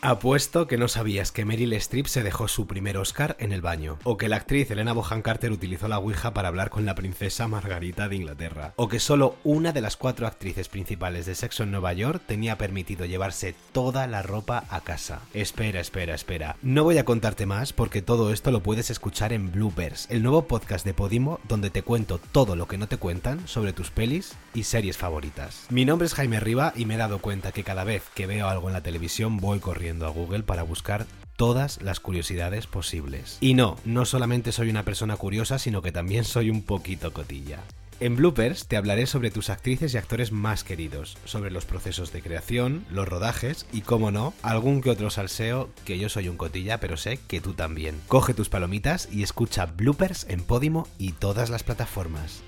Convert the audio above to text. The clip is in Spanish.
Apuesto que no sabías que Meryl Streep se dejó su primer Oscar en el baño, o que la actriz Elena Bohan Carter utilizó la Ouija para hablar con la princesa Margarita de Inglaterra, o que solo una de las cuatro actrices principales de Sexo en Nueva York tenía permitido llevarse toda la ropa a casa. Espera, espera, espera. No voy a contarte más porque todo esto lo puedes escuchar en Bloopers, el nuevo podcast de Podimo donde te cuento todo lo que no te cuentan sobre tus pelis y series favoritas. Mi nombre es Jaime Riva y me he dado cuenta que cada vez que veo algo en la televisión voy corriendo a Google para buscar todas las curiosidades posibles. Y no, no solamente soy una persona curiosa, sino que también soy un poquito cotilla. En Bloopers te hablaré sobre tus actrices y actores más queridos, sobre los procesos de creación, los rodajes y, como no, algún que otro salseo que yo soy un cotilla, pero sé que tú también. Coge tus palomitas y escucha Bloopers en Podimo y todas las plataformas.